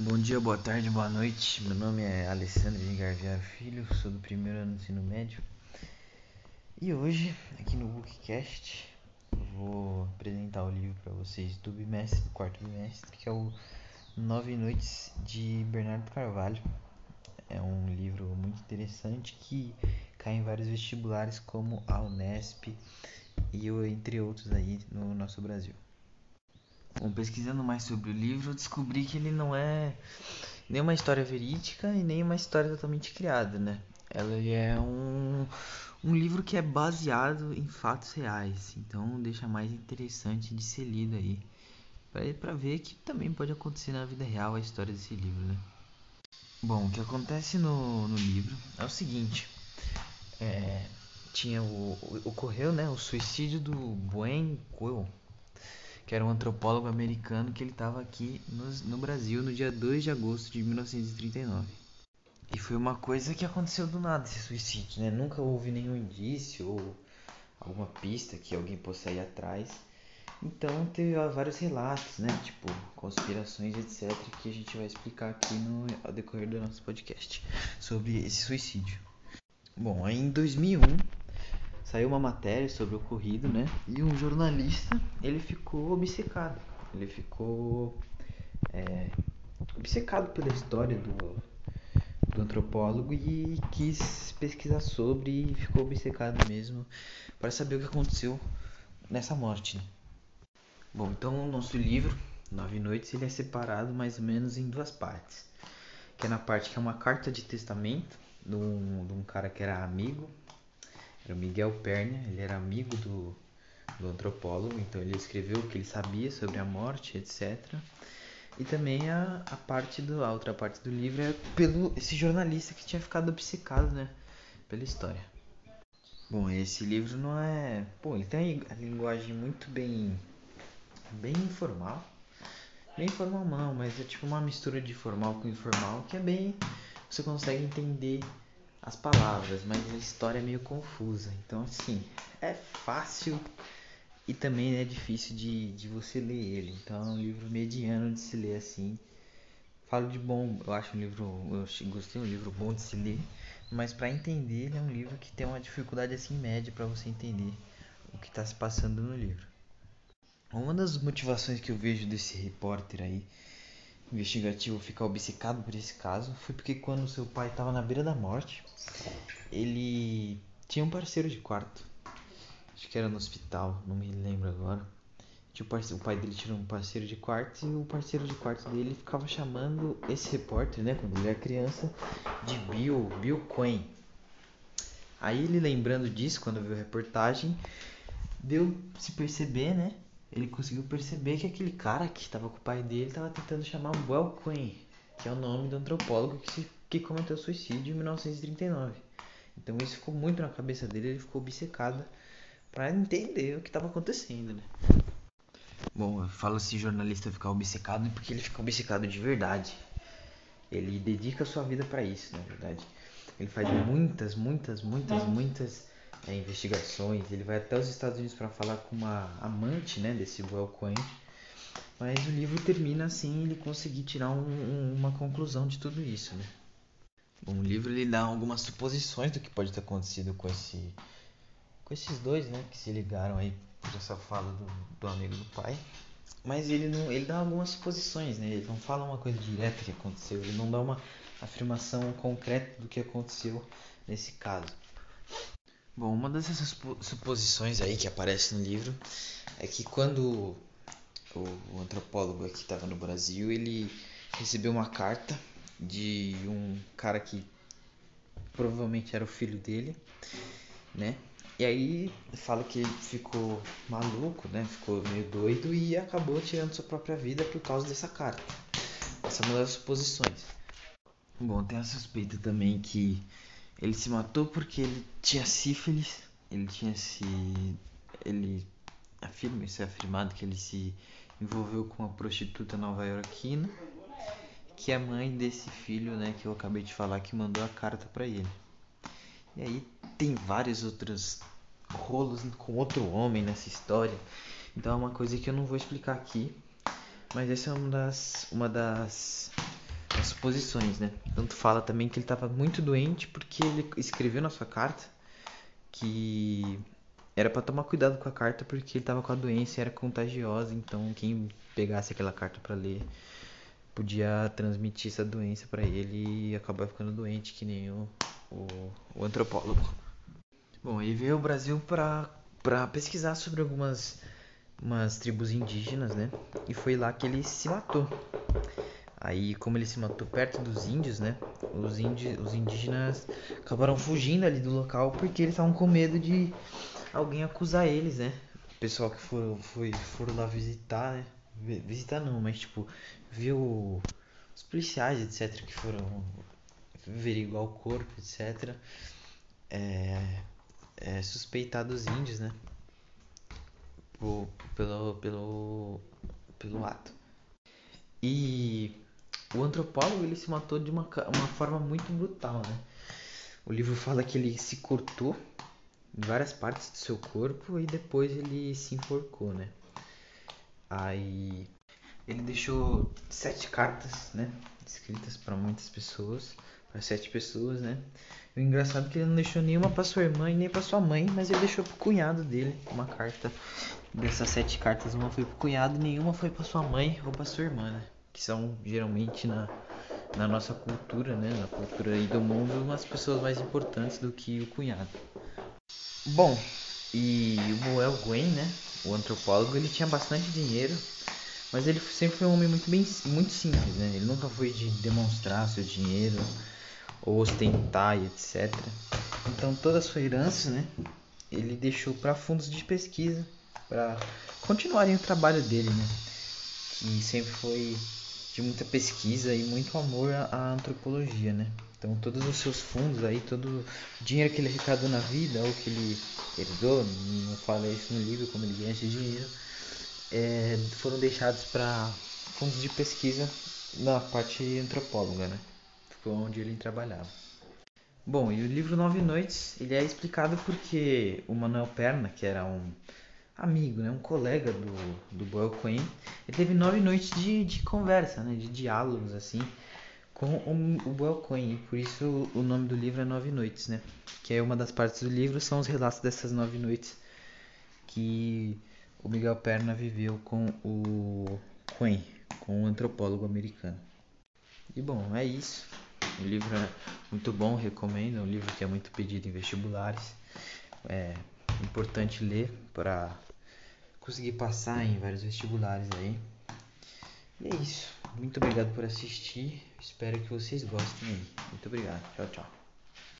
Bom dia, boa tarde, boa noite. Meu nome é Alessandro de Garviar Filho, sou do primeiro ano do ensino médio. E hoje, aqui no Bookcast, vou apresentar o livro para vocês do bimestre, do quarto bimestre, que é o Nove Noites de Bernardo Carvalho. É um livro muito interessante que cai em vários vestibulares como a Unesp e entre outros aí no nosso Brasil. Bom, pesquisando mais sobre o livro, descobri que ele não é nem uma história verídica e nem uma história totalmente criada, né? Ela é um, um livro que é baseado em fatos reais, então deixa mais interessante de ser lido aí, para ver que também pode acontecer na vida real a história desse livro, né? Bom, o que acontece no, no livro é o seguinte: é, tinha o, ocorreu né, o suicídio do Buen Quill que era um antropólogo americano que ele estava aqui no, no Brasil no dia 2 de agosto de 1939. E foi uma coisa que aconteceu do nada esse suicídio, né? Nunca houve nenhum indício ou alguma pista que alguém possa ir atrás. Então teve vários relatos, né? Tipo, conspirações, etc., que a gente vai explicar aqui no ao decorrer do nosso podcast sobre esse suicídio. Bom, em 2001 saiu uma matéria sobre o ocorrido, né? E um jornalista, ele ficou obcecado. Ele ficou é, obcecado pela história do, do antropólogo e quis pesquisar sobre e ficou obcecado mesmo para saber o que aconteceu nessa morte. Né? Bom, então o nosso livro, Nove Noites, ele é separado mais ou menos em duas partes. Que é na parte que é uma carta de testamento de um, de um cara que era amigo era o Miguel Pernia, ele era amigo do, do antropólogo, então ele escreveu o que ele sabia sobre a morte, etc. E também a, a parte do a outra parte do livro é pelo esse jornalista que tinha ficado obcecado, né, pela história. Bom, esse livro não é, pô, ele tem a linguagem muito bem bem informal. Bem formal não, mas é tipo uma mistura de formal com informal que é bem você consegue entender as palavras, mas a história é meio confusa. Então, assim, é fácil e também é difícil de, de você ler ele. Então, é um livro mediano de se ler assim. Falo de bom, eu acho um livro, eu gostei um livro bom de se ler, mas para entender ele é um livro que tem uma dificuldade assim média para você entender o que está se passando no livro. Uma das motivações que eu vejo desse repórter aí investigativo ficar obcecado por esse caso foi porque quando seu pai estava na beira da morte, ele tinha um parceiro de quarto. Acho que era no hospital, não me lembro agora. Tinha o, pai dele tinha um parceiro de quarto e o parceiro de quarto dele ficava chamando esse repórter, né, quando ele era criança, de Bill, Bill Quinn. Aí ele lembrando disso, quando viu a reportagem, deu se perceber, né, ele conseguiu perceber que aquele cara que estava com o pai dele estava tentando chamar Well Quinn, que é o nome do antropólogo que, se, que cometeu suicídio em 1939. Então isso ficou muito na cabeça dele, ele ficou obcecado para entender o que estava acontecendo, né? Bom, eu falo se jornalista ficar obcecado porque ele fica obcecado de verdade. Ele dedica sua vida para isso, na verdade. Ele faz muitas, muitas, muitas, muitas é, investigações. Ele vai até os Estados Unidos para falar com uma amante né, desse Well Coin. Mas o livro termina assim ele conseguir tirar um, um, uma conclusão de tudo isso. Né? Bom, o livro ele dá algumas suposições do que pode ter acontecido com esse com esses dois, né, que se ligaram aí por essa fala do, do amigo do pai. Mas ele não, ele dá algumas suposições, né? Ele não fala uma coisa direta que aconteceu, ele não dá uma afirmação concreta do que aconteceu nesse caso. Bom, uma dessas suposições aí que aparece no livro é que quando o antropólogo que estava no Brasil, ele recebeu uma carta de um cara que provavelmente era o filho dele, né? E aí fala que ele ficou maluco, né? Ficou meio doido e acabou tirando sua própria vida por causa dessa carta. Essa é uma das suposições. Bom, tem a suspeita também que ele se matou porque ele tinha sífilis, ele tinha se. Ele afirma, isso é afirmado, que ele se envolveu com uma prostituta nova-iorquina, que é a mãe desse filho, né, que eu acabei de falar, que mandou a carta para ele. E aí tem vários outros rolos com outro homem nessa história. Então é uma coisa que eu não vou explicar aqui, mas essa é uma das, uma das suposições, né? Tanto fala também que ele estava muito doente porque ele escreveu na sua carta que era para tomar cuidado com a carta porque ele estava com a doença e era contagiosa, então quem pegasse aquela carta para ler podia transmitir essa doença para ele e acabar ficando doente que nem o, o, o antropólogo. Bom, ele veio ao Brasil para pesquisar sobre algumas umas tribos indígenas, né? E foi lá que ele se matou. Aí, como ele se matou perto dos índios, né? Os, indi os indígenas acabaram fugindo ali do local porque eles estavam com medo de alguém acusar eles, né? O pessoal que foram, foi, foram lá visitar, né? Visitar não, mas tipo, viu os policiais, etc., que foram averiguar o corpo, etc., é, é, suspeitar dos índios, né? Por, pelo, pelo, pelo ato. E o antropólogo ele se matou de uma, uma forma muito brutal, né? O livro fala que ele se cortou em várias partes do seu corpo e depois ele se enforcou, né? Aí ele deixou sete cartas, né? Escritas para muitas pessoas, para sete pessoas, né? O engraçado é que ele não deixou nenhuma para sua irmã e nem para sua mãe, mas ele deixou pro cunhado dele uma carta. Dessas sete cartas, uma foi pro cunhado nenhuma foi para sua mãe ou para sua irmã, né? Que são geralmente na, na nossa cultura, né, na cultura aí do mundo, umas pessoas mais importantes do que o cunhado. Bom, e o Boel Gwen, né, o antropólogo, ele tinha bastante dinheiro, mas ele sempre foi um homem muito bem, muito simples, né? Ele nunca foi de demonstrar seu dinheiro ou ostentar e etc. Então toda a sua herança, né, ele deixou para fundos de pesquisa para continuarem o trabalho dele, né? Que sempre foi de muita pesquisa e muito amor à antropologia, né? Então todos os seus fundos aí, todo o dinheiro que ele arrecadou na vida ou que ele herdou, não fala isso no livro como ele ganha esse dinheiro, é, foram deixados para fundos de pesquisa na parte antropóloga, né? Ficou onde ele trabalhava. Bom, e o livro Nove Noites, ele é explicado porque o Manuel Perna, que era um amigo, né, um colega do, do Boyle Quinn. Ele teve nove noites de, de conversa, né, de diálogos assim, com o, o Boyle Quinn. E por isso o nome do livro é Nove Noites, né? Que é uma das partes do livro são os relatos dessas nove noites que o Miguel Perna viveu com o Quinn, com o antropólogo americano. E bom, é isso. O livro é muito bom, recomendo. É um livro que é muito pedido em vestibulares. É importante ler para conseguir passar em vários vestibulares aí. E é isso. Muito obrigado por assistir. Espero que vocês gostem aí. Muito obrigado. Tchau, tchau.